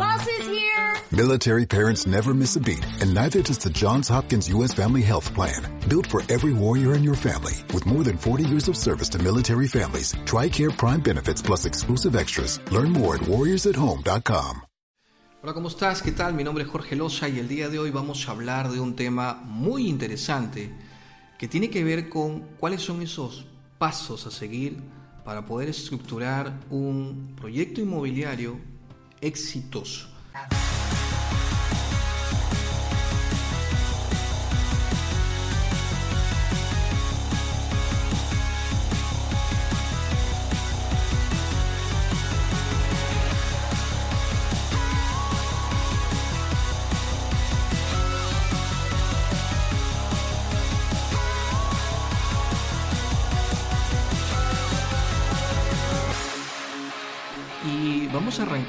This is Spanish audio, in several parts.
Bus is here. Military parents never miss a beat, and neither does the Johns Hopkins U.S. Family Health Plan. Built for every warrior in your family, with more than 40 years of service to military families, TRICARE Prime benefits plus exclusive extras. Learn more at warriorsathome.com. Hola, ¿cómo estás? ¿Qué tal? Mi nombre es Jorge Loza y el día de hoy vamos a hablar de un tema muy interesante que tiene que ver con cuáles son esos pasos a seguir para poder estructurar un proyecto inmobiliario exitoso.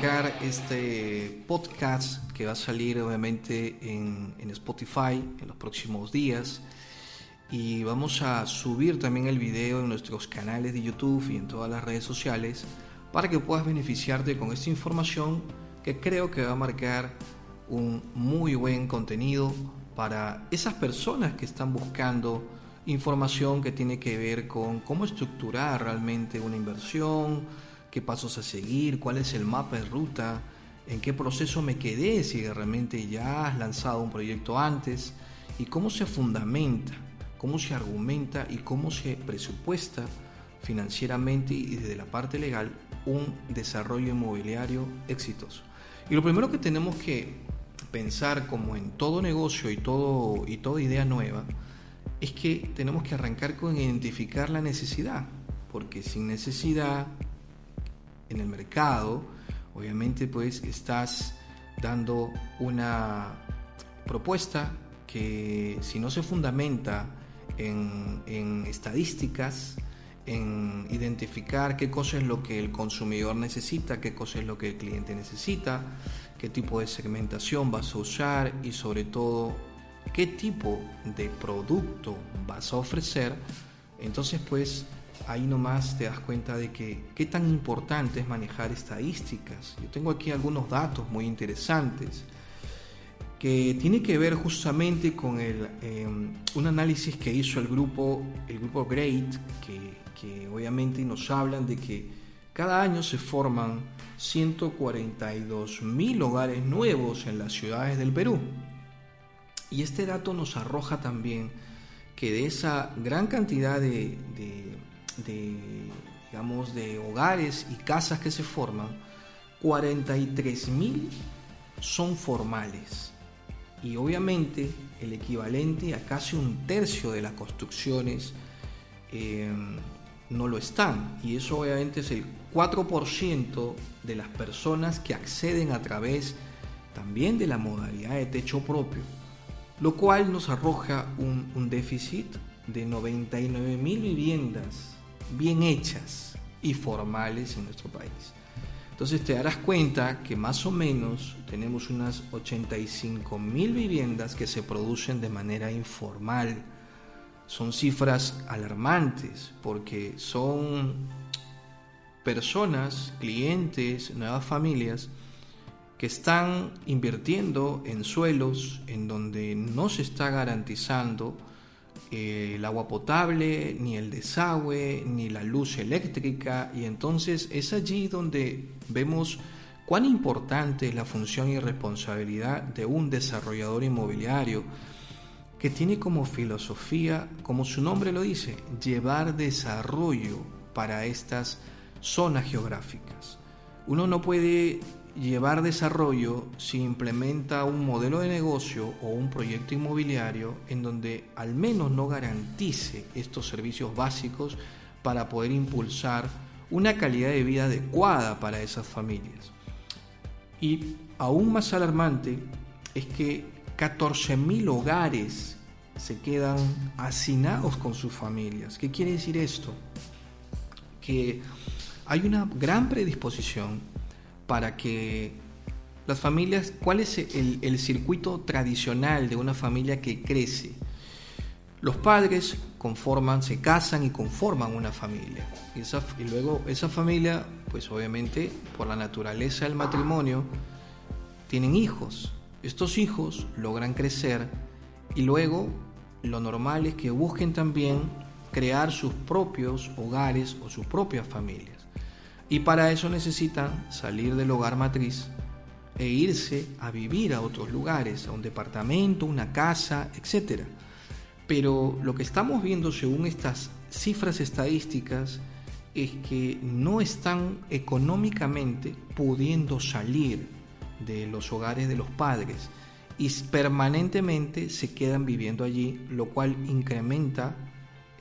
Arrancar este podcast que va a salir obviamente en, en Spotify en los próximos días. Y vamos a subir también el video en nuestros canales de YouTube y en todas las redes sociales para que puedas beneficiarte con esta información que creo que va a marcar un muy buen contenido para esas personas que están buscando información que tiene que ver con cómo estructurar realmente una inversión, qué pasos a seguir, cuál es el mapa de ruta, en qué proceso me quedé si realmente ya has lanzado un proyecto antes y cómo se fundamenta, cómo se argumenta y cómo se presupuesta financieramente y desde la parte legal un desarrollo inmobiliario exitoso. Y lo primero que tenemos que pensar como en todo negocio y, todo, y toda idea nueva es que tenemos que arrancar con identificar la necesidad, porque sin necesidad en el mercado, obviamente pues estás dando una propuesta que si no se fundamenta en, en, estadísticas, en identificar qué cosa es lo que el consumidor necesita, qué cosa es lo que el cliente necesita, qué tipo de segmentación vas a usar y sobre todo qué tipo de producto vas a ofrecer, entonces pues ahí nomás te das cuenta de que qué tan importante es manejar estadísticas. Yo tengo aquí algunos datos muy interesantes que tiene que ver justamente con el, eh, un análisis que hizo el grupo, el grupo Great, que, que obviamente nos hablan de que cada año se forman 142 mil hogares nuevos en las ciudades del Perú. Y este dato nos arroja también que de esa gran cantidad de, de de, digamos, de hogares y casas que se forman, 43 mil son formales. Y obviamente el equivalente a casi un tercio de las construcciones eh, no lo están. Y eso obviamente es el 4% de las personas que acceden a través también de la modalidad de techo propio. Lo cual nos arroja un, un déficit de 99 mil viviendas bien hechas y formales en nuestro país. Entonces te darás cuenta que más o menos tenemos unas 85 mil viviendas que se producen de manera informal. Son cifras alarmantes porque son personas, clientes, nuevas familias que están invirtiendo en suelos en donde no se está garantizando eh, el agua potable, ni el desagüe, ni la luz eléctrica, y entonces es allí donde vemos cuán importante es la función y responsabilidad de un desarrollador inmobiliario que tiene como filosofía, como su nombre lo dice, llevar desarrollo para estas zonas geográficas. Uno no puede llevar desarrollo si implementa un modelo de negocio o un proyecto inmobiliario en donde al menos no garantice estos servicios básicos para poder impulsar una calidad de vida adecuada para esas familias. Y aún más alarmante es que 14.000 hogares se quedan hacinados con sus familias. ¿Qué quiere decir esto? Que hay una gran predisposición para que las familias, ¿cuál es el, circuito tradicional de una familia que crece? Los padres conforman, se casan y conforman una familia. Y, y luego esa familia, pues obviamente por la naturaleza del matrimonio, tienen hijos. Estos hijos logran crecer y luego lo normal es que busquen también crear sus propios hogares o sus propias familias. Y para eso necesitan salir del hogar matriz e irse a vivir a otros lugares, a un departamento, una casa, etc. Pero lo que estamos viendo según estas cifras estadísticas es que no están económicamente pudiendo salir de los hogares de los padres y permanentemente se quedan viviendo allí, lo cual incrementa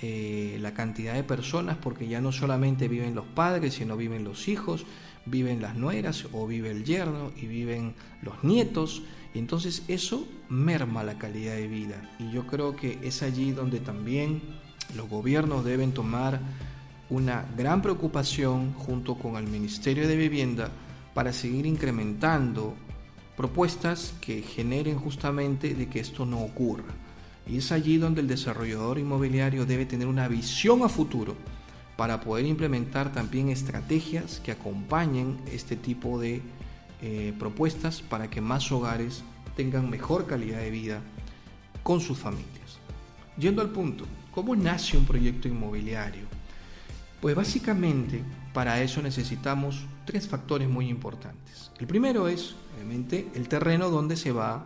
eh, la cantidad de personas porque ya no solamente viven los padres, sino viven los hijos, viven las nueras o vive el yerno y viven los nietos. Y entonces eso merma la calidad de vida. Y yo creo que es allí donde también los gobiernos deben tomar una gran preocupación junto con el Ministerio de Vivienda para seguir incrementando propuestas que generen justamente de que esto no ocurra. Y es allí donde el desarrollador inmobiliario debe tener una visión a futuro para poder implementar también estrategias que acompañen este tipo de eh, propuestas para que más hogares tengan mejor calidad de vida con sus familias. Yendo al punto, ¿cómo nace un proyecto inmobiliario? Pues básicamente para eso necesitamos tres factores muy importantes. El primero es, obviamente, el terreno donde se va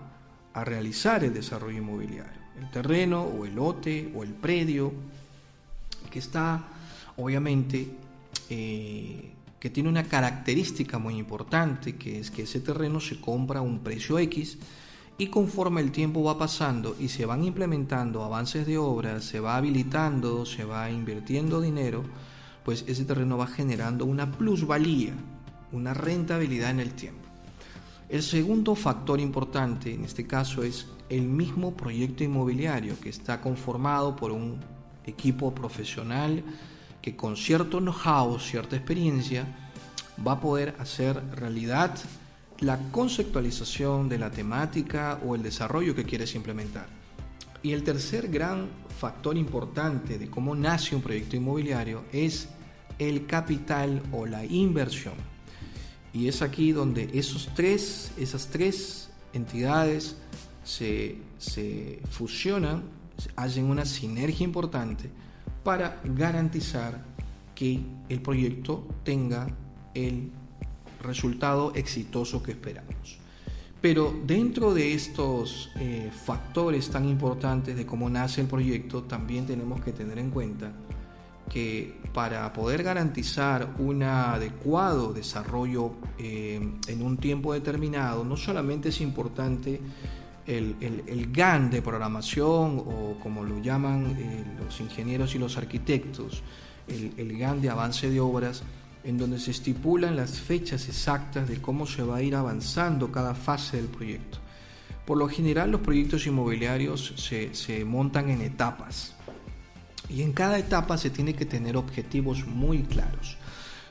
a realizar el desarrollo inmobiliario. El terreno o el lote o el predio que está, obviamente, eh, que tiene una característica muy importante, que es que ese terreno se compra a un precio X y conforme el tiempo va pasando y se van implementando avances de obras, se va habilitando, se va invirtiendo dinero, pues ese terreno va generando una plusvalía, una rentabilidad en el tiempo. El segundo factor importante en este caso es el mismo proyecto inmobiliario que está conformado por un equipo profesional que con cierto know-how, cierta experiencia, va a poder hacer realidad la conceptualización de la temática o el desarrollo que quieres implementar. Y el tercer gran factor importante de cómo nace un proyecto inmobiliario es el capital o la inversión. Y es aquí donde esos tres, esas tres entidades se, se fusionan, hacen una sinergia importante para garantizar que el proyecto tenga el resultado exitoso que esperamos. Pero dentro de estos eh, factores tan importantes de cómo nace el proyecto, también tenemos que tener en cuenta que para poder garantizar un adecuado desarrollo eh, en un tiempo determinado, no solamente es importante el, el, GAN de programación o como lo llaman eh, los ingenieros y los arquitectos, el, el GAN de avance de obras, en donde se estipulan las fechas exactas de cómo se va a ir avanzando cada fase del proyecto. Por lo general los proyectos inmobiliarios se, se montan en etapas y en cada etapa se tiene que tener objetivos muy claros.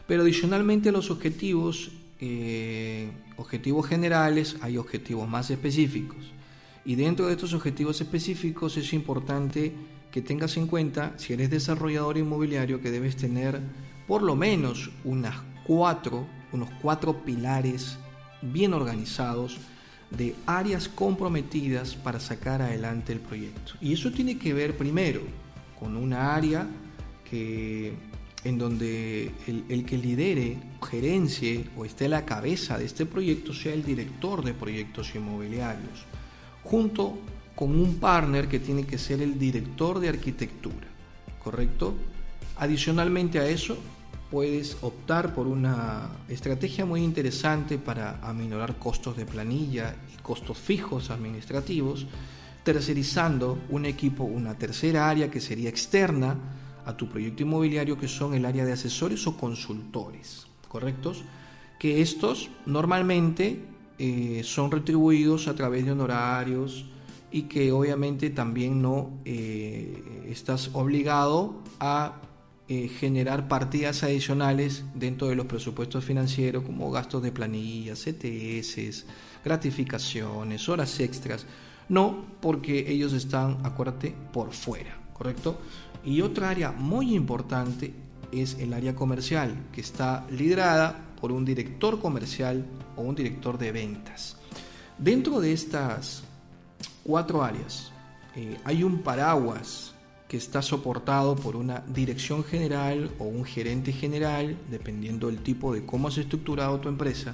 Pero adicionalmente los objetivos, eh, objetivos generales, hay objetivos más específicos. Y dentro de estos objetivos específicos es importante que tengas en cuenta, si eres desarrollador inmobiliario, que debes tener por lo menos unas cuatro, unos cuatro pilares bien organizados de áreas comprometidas para sacar adelante el proyecto. Y eso tiene que ver primero con una área que, en donde el, el, que lidere, gerencie o esté a la cabeza de este proyecto sea el director de proyectos inmobiliarios, junto con un partner que tiene que ser el director de arquitectura, ¿correcto? Adicionalmente a eso, puedes optar por una estrategia muy interesante para aminorar costos de planilla y costos fijos administrativos tercerizando un equipo, una tercera área que sería externa a tu proyecto inmobiliario, que son el área de asesores o consultores, ¿correctos? Que estos normalmente eh, son retribuidos a través de honorarios y que obviamente también no eh, estás obligado a eh, generar partidas adicionales dentro de los presupuestos financieros como gastos de planilla, CTS, gratificaciones, horas extras no, porque ellos están, acuérdate, por fuera, ¿correcto? Y otra área muy importante es el área comercial, que está liderada por un director comercial o un director de ventas. Dentro de estas cuatro áreas eh, hay un paraguas que está soportado por una dirección general o un gerente general, dependiendo del tipo de cómo has estructurado tu empresa.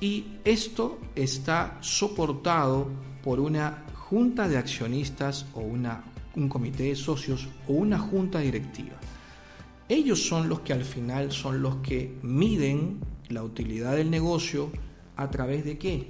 Y esto está soportado por una junta de accionistas o una, un comité de socios o una junta directiva. Ellos son los que al final son los que miden la utilidad del negocio a través de qué?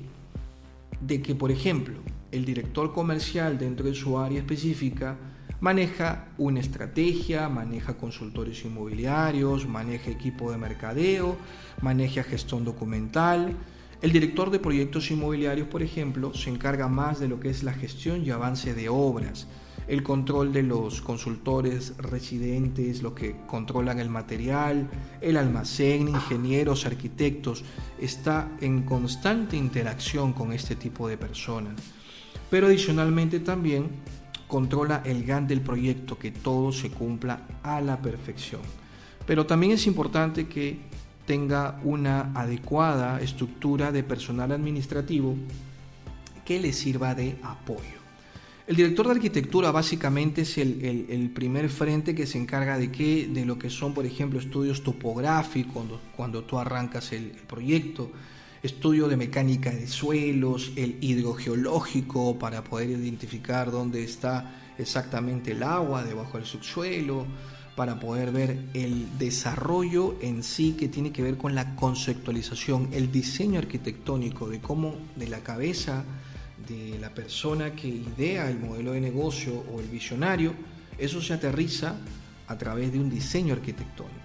De que, por ejemplo, el director comercial dentro de su área específica maneja una estrategia, maneja consultores inmobiliarios, maneja equipo de mercadeo, maneja gestión documental. El director de proyectos inmobiliarios, por ejemplo, se encarga más de lo que es la gestión y avance de obras el control de los consultores residentes, los que controlan el material, el almacén, ingenieros, arquitectos, está en constante interacción con este tipo de personas. Pero adicionalmente también controla el GAN del proyecto, que todo se cumpla a la perfección. Pero también es importante que tenga una adecuada estructura de personal administrativo que le sirva de apoyo. El director de arquitectura básicamente es el, primer frente que se encarga de qué, de lo que son, por ejemplo, estudios topográficos cuando, tú arrancas el, proyecto, estudio de mecánica de suelos, el hidrogeológico para poder identificar dónde está exactamente el agua debajo del subsuelo, para poder ver el desarrollo en sí que tiene que ver con la conceptualización, el diseño arquitectónico de cómo de la cabeza la persona que idea el modelo de negocio o el visionario, eso se aterriza a través de un diseño arquitectónico.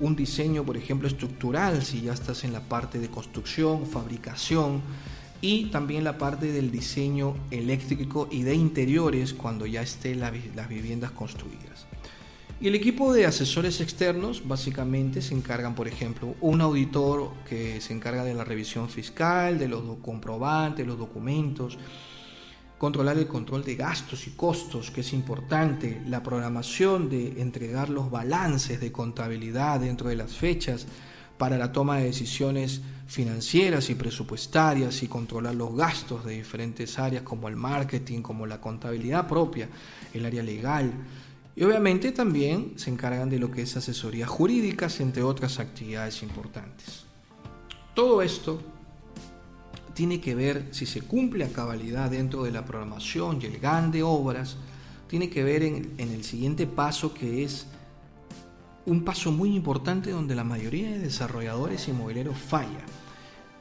Un diseño, por ejemplo, estructural, si ya estás en la parte de construcción, fabricación, y también la parte del diseño eléctrico y de interiores cuando ya estén las viviendas construidas. Y el equipo de asesores externos básicamente se encargan, por ejemplo, un auditor que se encarga de la revisión fiscal, de los comprobantes, los documentos, controlar el control de gastos y costos, que es importante, la programación de entregar los balances de contabilidad dentro de las fechas para la toma de decisiones financieras y presupuestarias y controlar los gastos de diferentes áreas como el marketing, como la contabilidad propia, el área legal y obviamente también se encargan de lo que es asesoría jurídica, entre otras actividades importantes. Todo esto tiene que ver si se cumple a cabalidad dentro de la programación y el GAN de obras, tiene que ver en, en el siguiente paso que es un paso muy importante donde la mayoría de desarrolladores inmobiliarios falla.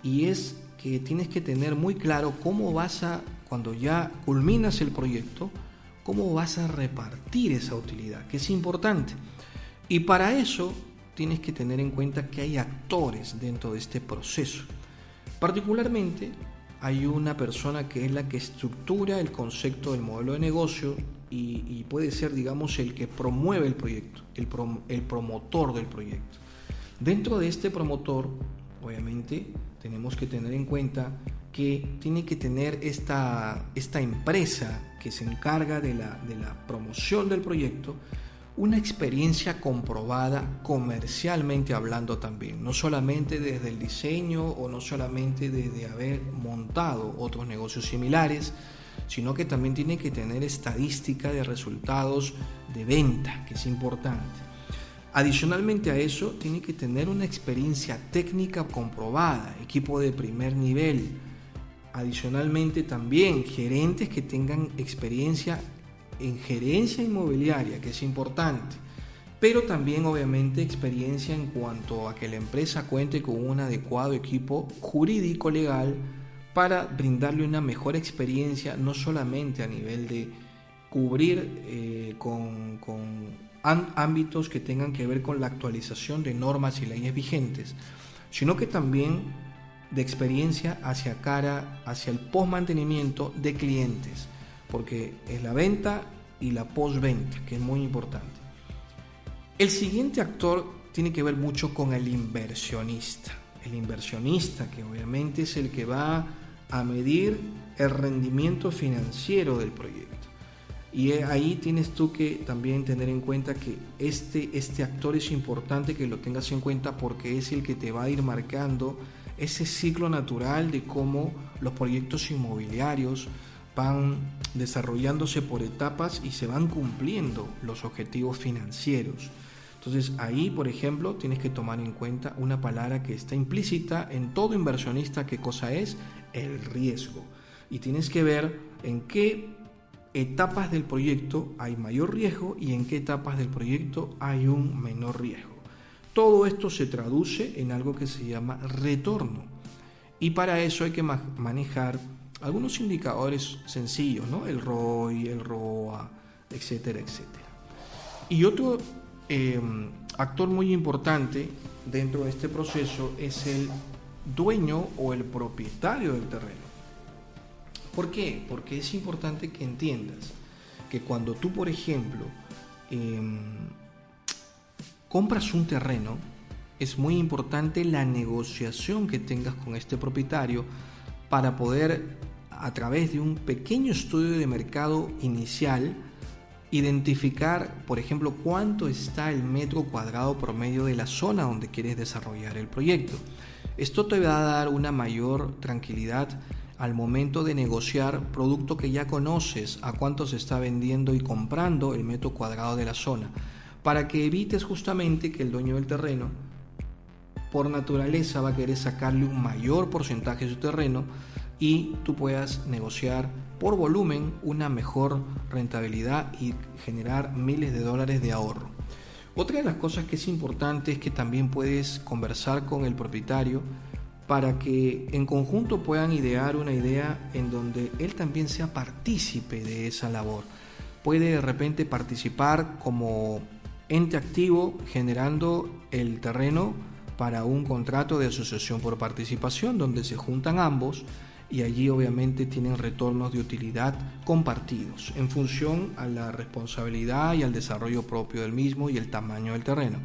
Y es que tienes que tener muy claro cómo vas a, cuando ya culminas el proyecto, cómo vas a repartir esa utilidad, que es importante. Y para eso tienes que tener en cuenta que hay actores dentro de este proceso. Particularmente hay una persona que es la que estructura el concepto del modelo de negocio y, puede ser, digamos, el que promueve el proyecto, el, promotor del proyecto. Dentro de este promotor, obviamente, tenemos que tener en cuenta que tiene que tener esta, esta empresa que se encarga de la, de la promoción del proyecto una experiencia comprobada comercialmente hablando también, no solamente desde el diseño o no solamente desde haber montado otros negocios similares, sino que también tiene que tener estadística de resultados de venta, que es importante. Adicionalmente a eso, tiene que tener una experiencia técnica comprobada, equipo de primer nivel, Adicionalmente también gerentes que tengan experiencia en gerencia inmobiliaria, que es importante, pero también obviamente experiencia en cuanto a que la empresa cuente con un adecuado equipo jurídico legal para brindarle una mejor experiencia, no solamente a nivel de cubrir eh, con, con ámbitos que tengan que ver con la actualización de normas y leyes vigentes, sino que también de experiencia hacia cara, hacia el post mantenimiento de clientes, porque es la venta y la postventa, que es muy importante. El siguiente actor tiene que ver mucho con el inversionista. El inversionista, que obviamente es el que va a medir el rendimiento financiero del proyecto. Y ahí tienes tú que también tener en cuenta que este, este actor es importante que lo tengas en cuenta porque es el que te va a ir marcando ese ciclo natural de cómo los proyectos inmobiliarios van desarrollándose por etapas y se van cumpliendo los objetivos financieros. Entonces ahí, por ejemplo, tienes que tomar en cuenta una palabra que está implícita en todo inversionista, ¿qué cosa es? El riesgo. Y tienes que ver en qué etapas del proyecto hay mayor riesgo y en qué etapas del proyecto hay un menor riesgo. Todo esto se traduce en algo que se llama retorno. Y para eso hay que manejar algunos indicadores sencillos, ¿no? El ROI, el ROA, etcétera, etcétera. Y otro eh, actor muy importante dentro de este proceso es el dueño o el propietario del terreno. ¿Por qué? Porque es importante que entiendas que cuando tú, por ejemplo, em, compras un terreno, es muy importante la negociación que tengas con este propietario para poder a través de un pequeño estudio de mercado inicial, identificar, por ejemplo, cuánto está el metro cuadrado promedio de la zona donde quieres desarrollar el proyecto. Esto te va a dar una mayor tranquilidad al momento de negociar producto que ya conoces, a cuánto se está vendiendo y comprando el metro cuadrado de la zona, para que evites justamente que el dueño del terreno, por naturaleza, va a querer sacarle un mayor porcentaje de su terreno y tú puedas negociar por volumen una mejor rentabilidad y generar miles de dólares de ahorro. Otra de las cosas que es importante es que también puedes conversar con el propietario para que en conjunto puedan idear una idea en donde él también sea partícipe de esa labor. Puede de repente participar como ente activo generando el terreno para un contrato de asociación por participación donde se juntan ambos y allí obviamente tienen retornos de utilidad compartidos en función a la responsabilidad y al desarrollo propio del mismo y el tamaño del terreno.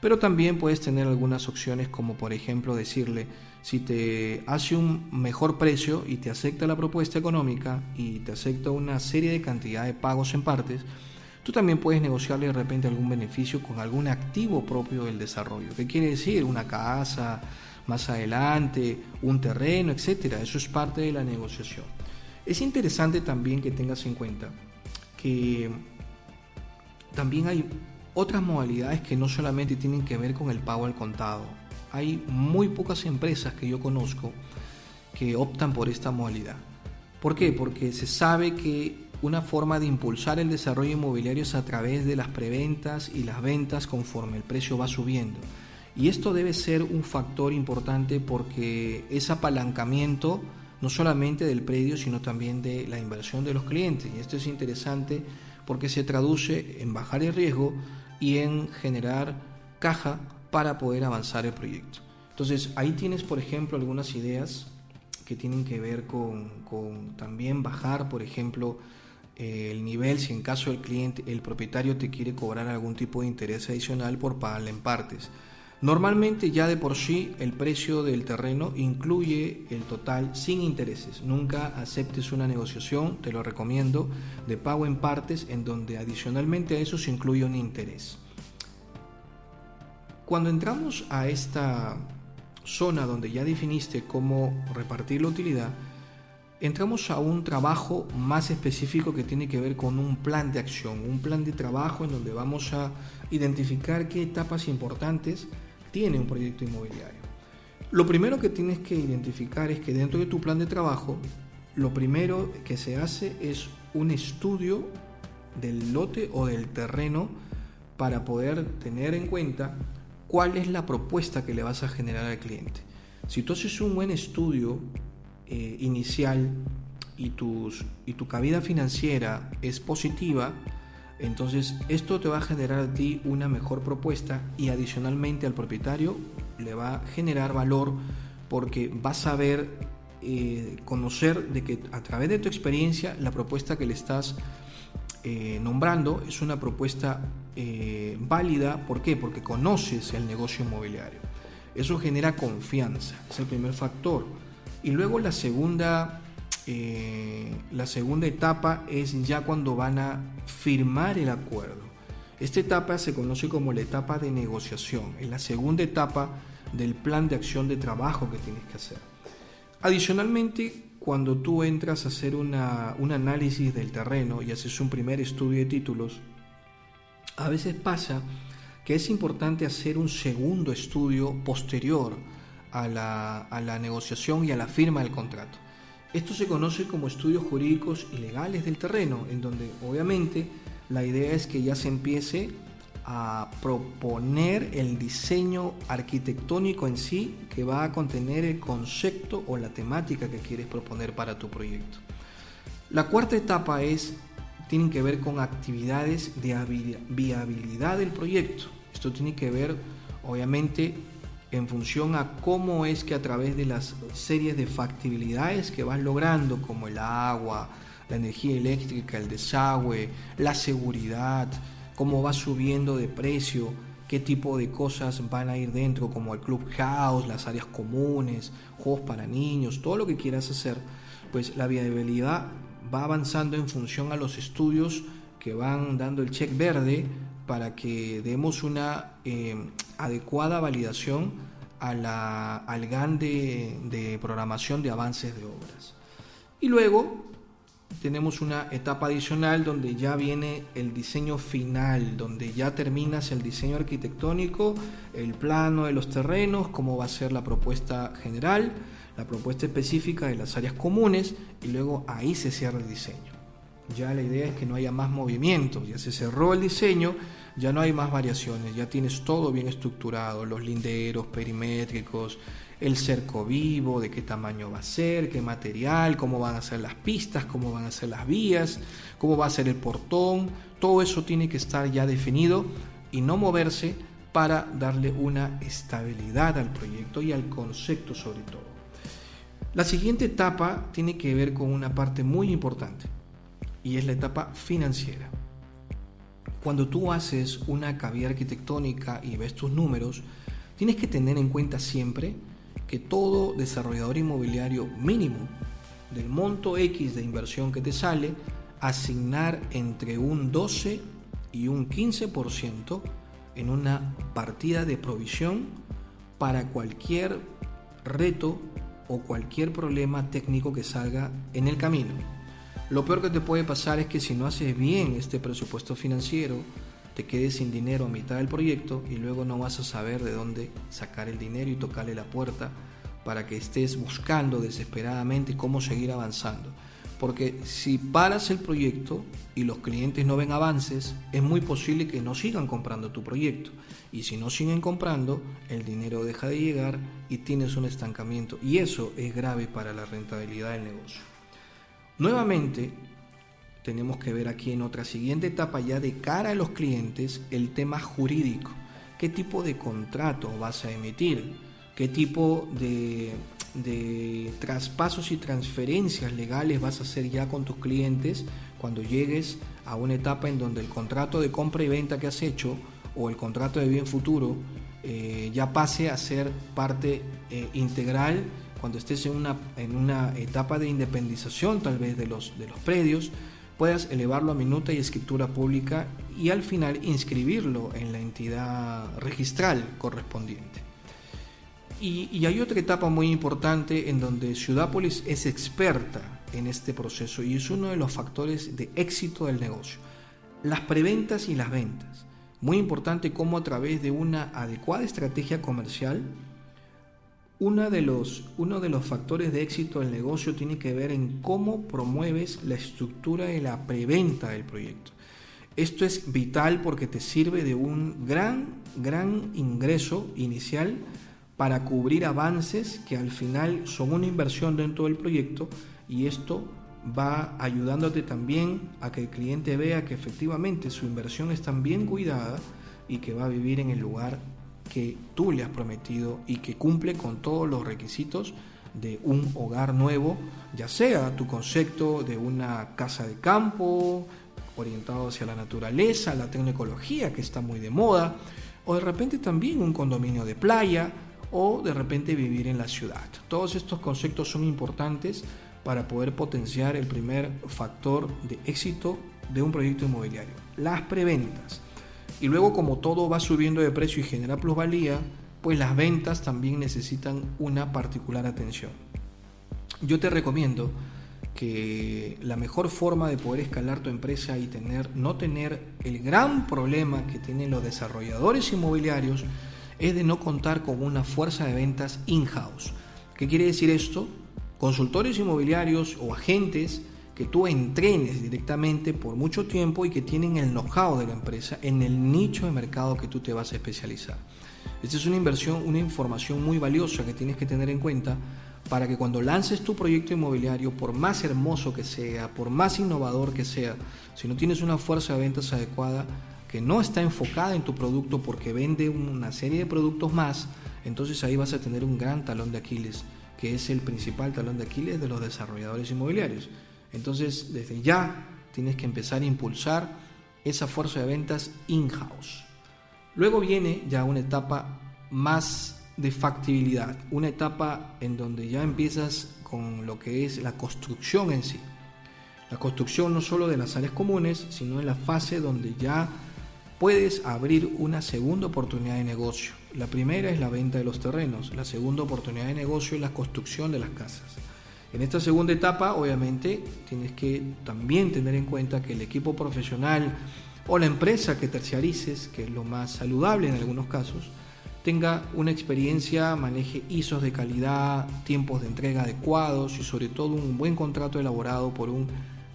Pero también puedes tener algunas opciones como por ejemplo decirle si te hace un mejor precio y te acepta la propuesta económica y te acepta una serie de cantidad de pagos en partes, tú también puedes negociarle de repente algún beneficio con algún activo propio del desarrollo. ¿Qué quiere decir? Una casa, más adelante, un terreno, etcétera. Eso es parte de la negociación. Es interesante también que tengas en cuenta que también hay otras modalidades que no solamente tienen que ver con el pago al contado. Hay muy pocas empresas que yo conozco que optan por esta modalidad. ¿Por qué? Porque se sabe que una forma de impulsar el desarrollo inmobiliario es a través de las preventas y las ventas conforme el precio va subiendo. Y esto debe ser un factor importante porque es apalancamiento no solamente del predio, sino también de la inversión de los clientes. Y esto es interesante porque se traduce en bajar el riesgo y en generar caja para poder avanzar el proyecto. Entonces ahí tienes, por ejemplo, algunas ideas que tienen que ver con, con también bajar, por ejemplo, el nivel si en caso el cliente, el propietario te quiere cobrar algún tipo de interés adicional por pagarle en partes. Normalmente ya de por sí el precio del terreno incluye el total sin intereses. Nunca aceptes una negociación, te lo recomiendo, de pago en partes en donde adicionalmente a eso se incluye un interés. Cuando entramos a esta zona donde ya definiste cómo repartir la utilidad, entramos a un trabajo más específico que tiene que ver con un plan de acción, un plan de trabajo en donde vamos a identificar qué etapas importantes tiene un proyecto inmobiliario. Lo primero que tienes que identificar es que dentro de tu plan de trabajo, lo primero que se hace es un estudio del lote o del terreno para poder tener en cuenta cuál es la propuesta que le vas a generar al cliente. Si tú haces un buen estudio eh, inicial y, tus, y tu cabida financiera es positiva, entonces esto te va a generar a ti una mejor propuesta y adicionalmente al propietario le va a generar valor porque vas a ver, eh, conocer de que a través de tu experiencia la propuesta que le estás eh, nombrando es una propuesta válida. ¿Por qué? Porque conoces el negocio inmobiliario. Eso genera confianza, es el primer factor. Y luego la segunda eh, la segunda etapa es ya cuando van a firmar el acuerdo. Esta etapa se conoce como la etapa de negociación, es la segunda etapa del plan de acción de trabajo que tienes que hacer. Adicionalmente, cuando tú entras a hacer una, un análisis del terreno y haces un primer estudio de títulos, a veces pasa que es importante hacer un segundo estudio posterior a la, a la negociación y a la firma del contrato. Esto se conoce como estudios jurídicos y legales del terreno, en donde obviamente la idea es que ya se empiece a proponer el diseño arquitectónico en sí que va a contener el concepto o la temática que quieres proponer para tu proyecto. La cuarta etapa es tienen que ver con actividades de viabilidad del proyecto. Esto tiene que ver obviamente en función a cómo es que a través de las series de factibilidades que vas logrando como el agua, la energía eléctrica, el desagüe, la seguridad, cómo va subiendo de precio, qué tipo de cosas van a ir dentro, como el clubhouse, las áreas comunes, juegos para niños, todo lo que quieras hacer, pues la viabilidad va avanzando en función a los estudios que van dando el check verde para que demos una eh, adecuada validación a la, al GAN de, de programación de avances de obras. Y luego tenemos una etapa adicional donde ya viene el diseño final, donde ya terminas el diseño arquitectónico, el plano de los terrenos, cómo va a ser la propuesta general, la propuesta específica de las áreas comunes y luego ahí se cierra el diseño. Ya la idea es que no haya más movimiento, ya se cerró el diseño, ya no hay más variaciones, ya tienes todo bien estructurado, los linderos perimétricos, el cerco vivo, de qué tamaño va a ser, qué material, cómo van a ser las pistas, cómo van a ser las vías, cómo va a ser el portón, todo eso tiene que estar ya definido y no moverse para darle una estabilidad al proyecto y al concepto sobre todo. La siguiente etapa tiene que ver con una parte muy importante y es la etapa financiera. Cuando tú haces una cavidad arquitectónica y ves tus números, tienes que tener en cuenta siempre que todo desarrollador inmobiliario mínimo del monto X de inversión que te sale, asignar entre un 12 y un 15% en una partida de provisión para cualquier reto o cualquier problema técnico que salga en el camino. Lo peor que te puede pasar es que si no haces bien este presupuesto financiero, te quedes sin dinero a mitad del proyecto y luego no vas a saber de dónde sacar el dinero y tocarle la puerta para que estés buscando desesperadamente cómo seguir avanzando. Porque si paras el proyecto y los clientes no ven avances, es muy posible que no sigan comprando tu proyecto. Y si no siguen comprando, el dinero deja de llegar y tienes un estancamiento. Y eso es grave para la rentabilidad del negocio. Nuevamente, tenemos que ver aquí en otra siguiente etapa ya de cara a los clientes el tema jurídico. ¿Qué tipo de contrato vas a emitir? ¿Qué tipo de, de traspasos y transferencias legales vas a hacer ya con tus clientes cuando llegues a una etapa en donde el contrato de compra y venta que has hecho o el contrato de bien futuro eh, ya pase a ser parte eh, integral cuando estés en una, en una etapa de independización tal vez de los, de los predios puedas elevarlo a minuta y escritura pública y al final inscribirlo en la entidad registral correspondiente. Y, y, hay otra etapa muy importante en donde Ciudápolis es experta en este proceso y es uno de los factores de éxito del negocio. Las preventas y las ventas. Muy importante cómo a través de una adecuada estrategia comercial uno de, los, uno de los factores de éxito del negocio tiene que ver en cómo promueves la estructura de la preventa del proyecto. Esto es vital porque te sirve de un gran, gran ingreso inicial para cubrir avances que al final son una inversión dentro del proyecto y esto va ayudándote también a que el cliente vea que efectivamente su inversión está bien cuidada y que va a vivir en el lugar que tú le has prometido y que cumple con todos los requisitos de un hogar nuevo, ya sea tu concepto de una casa de campo, orientado hacia la naturaleza, la tecnología que está muy de moda, o de repente también un condominio de playa, o de repente vivir en la ciudad. Todos estos conceptos son importantes para poder potenciar el primer factor de éxito de un proyecto inmobiliario, las preventas. Y luego como todo va subiendo de precio y genera plusvalía, pues las ventas también necesitan una particular atención. yo te recomiendo que la mejor forma de poder escalar tu empresa y tener, no tener el gran problema que tienen los desarrolladores inmobiliarios es de no contar con una fuerza de ventas in-house. ¿Qué quiere decir esto? Consultores inmobiliarios o agentes que tú entrenes directamente por mucho tiempo y que tienen el know-how de la empresa en el nicho de mercado que tú te vas a especializar. Esta es una inversión, una información muy valiosa que tienes que tener en cuenta para que cuando lances tu proyecto inmobiliario, por más hermoso que sea, por más innovador que sea, si no tienes una fuerza de ventas adecuada, que no está enfocada en tu producto porque vende una serie de productos más, entonces ahí vas a tener un gran talón de Aquiles, que es el principal talón de Aquiles de los desarrolladores inmobiliarios. Entonces, desde ya tienes que empezar a impulsar esa fuerza de ventas in-house. Luego viene ya una etapa más de factibilidad, una etapa en donde ya empiezas con lo que es la construcción en sí. La construcción no solo de las áreas comunes, sino en la fase donde ya puedes abrir una segunda oportunidad de negocio. La primera es la venta de los terrenos, la segunda oportunidad de negocio es la construcción de las casas. En esta segunda etapa, obviamente, tienes que también tener en cuenta que el equipo profesional o la empresa que terciarices, que es lo más saludable en algunos casos, tenga una experiencia, maneje ISOs de calidad, tiempos de entrega adecuados y sobre todo un buen contrato elaborado por un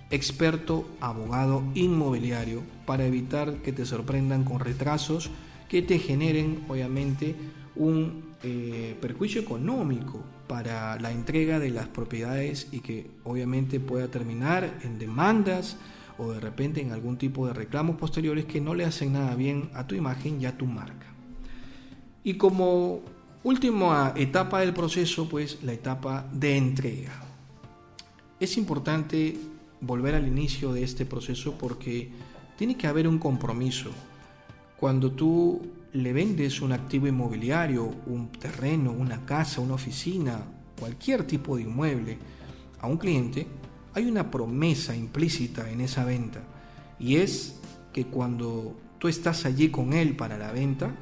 experto abogado inmobiliario para evitar que te sorprendan con retrasos que te generen obviamente un eh, perjuicio económico para la entrega de las propiedades y que obviamente pueda terminar en demandas o de repente en algún tipo de reclamos posteriores que no le hacen nada bien a tu imagen y a tu marca. Y como última etapa del proceso, pues la etapa de entrega. Es importante volver al inicio de este proceso porque tiene que haber un compromiso. Cuando tú le vendes un activo inmobiliario, un terreno, una casa, una oficina, cualquier tipo de inmueble a un cliente, hay una promesa implícita en esa venta y es que cuando tú estás allí con él para la venta,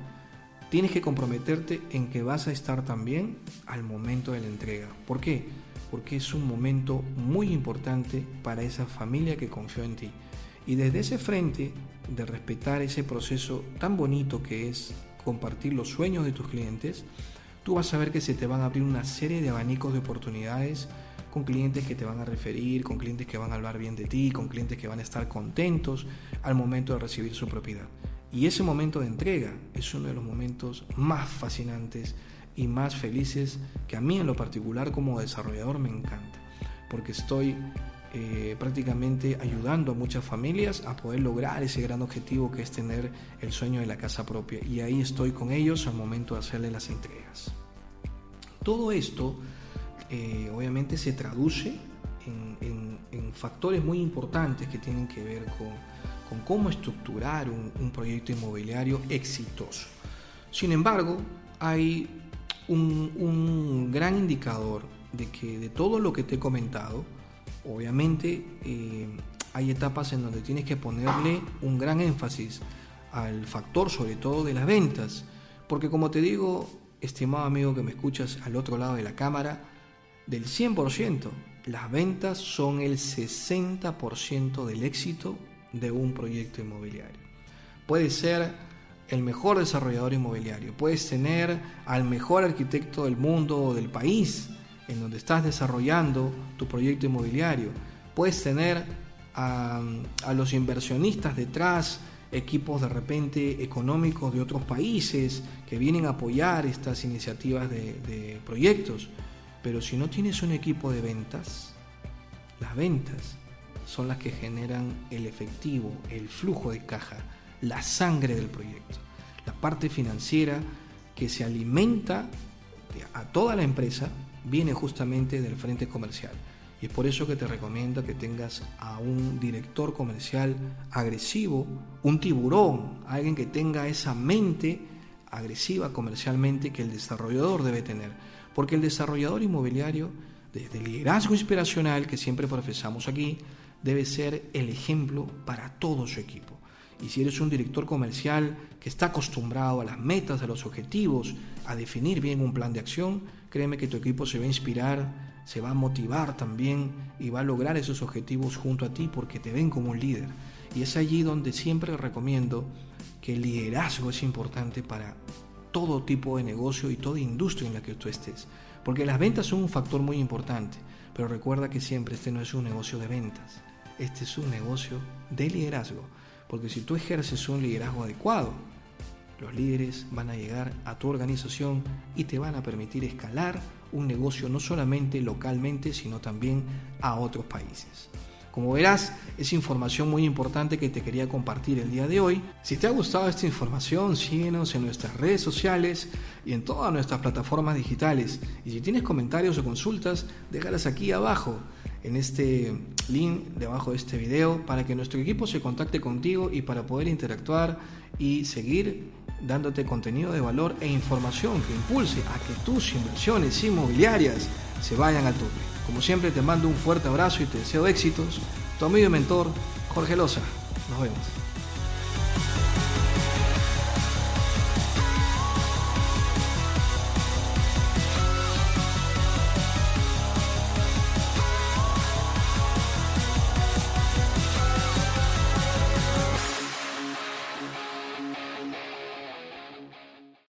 tienes que comprometerte en que vas a estar también al momento de la entrega. ¿Por qué? Porque es un momento muy importante para esa familia que confió en ti. Y desde ese frente de respetar ese proceso tan bonito que es compartir los sueños de tus clientes, tú vas a ver que se te van a abrir una serie de abanicos de oportunidades con clientes que te van a referir, con clientes que van a hablar bien de ti, con clientes que van a estar contentos al momento de recibir su propiedad. Y ese momento de entrega es uno de los momentos más fascinantes y más felices que a mí en lo particular como desarrollador me encanta, porque estoy eh, prácticamente ayudando a muchas familias a poder lograr ese gran objetivo que es tener el sueño de la casa propia. Y ahí estoy con ellos al momento de hacerle las entregas. Todo esto eh, obviamente se traduce en factores muy importantes que tienen que ver con con cómo estructurar un, proyecto inmobiliario exitoso. Sin embargo, hay un, gran indicador de que de todo lo que te he comentado, obviamente eh, hay etapas en donde tienes que ponerle un gran énfasis al factor sobre todo de las ventas, porque como te digo, estimado amigo que me escuchas al otro lado de la cámara, del 100%, las ventas son el 60% del éxito de un proyecto inmobiliario. Puedes ser el mejor desarrollador inmobiliario, puedes tener al mejor arquitecto del mundo o del país en donde estás desarrollando tu proyecto inmobiliario, puedes tener a, los inversionistas detrás, equipos de repente económicos de otros países que vienen a apoyar estas iniciativas de, proyectos, pero si no tienes un equipo de ventas, las ventas son las que generan el efectivo, el flujo de caja, la sangre del proyecto, la parte financiera que se alimenta a toda la empresa viene justamente del frente comercial. Y es por eso que te recomiendo que tengas a un director comercial agresivo, un tiburón, alguien que tenga esa mente agresiva comercialmente que el desarrollador debe tener. Porque el desarrollador inmobiliario, desde el liderazgo inspiracional que siempre profesamos aquí, debe ser el ejemplo para todo su equipo. Y si eres un director comercial que está acostumbrado a las metas, a los objetivos, a definir bien un plan de acción, créeme que tu equipo se va a inspirar se va a motivar también y va a lograr esos objetivos junto a ti porque te ven como un líder. Y es allí donde siempre recomiendo que el liderazgo es importante para todo tipo de negocio y toda industria en la que tú estés. Porque las ventas son un factor muy importante, pero recuerda que siempre este no es un negocio de ventas, este es un negocio de liderazgo. Porque si tú ejerces un liderazgo adecuado, los líderes van a llegar a tu organización y te van a permitir escalar un negocio no solamente localmente, sino también a otros países. Como verás, es información muy importante que te quería compartir el día de hoy. Si te ha gustado esta información, síguenos en nuestras redes sociales y en todas nuestras plataformas digitales. Y si tienes comentarios o consultas, déjalas aquí abajo, en este link debajo de este video, para que nuestro equipo se contacte contigo y para poder interactuar y seguir dándote contenido de valor e información que impulse a que tus inversiones inmobiliarias se vayan al tope. Como siempre te mando un fuerte abrazo y te deseo éxitos. Tu amigo y mentor, Jorge Loza. Nos vemos.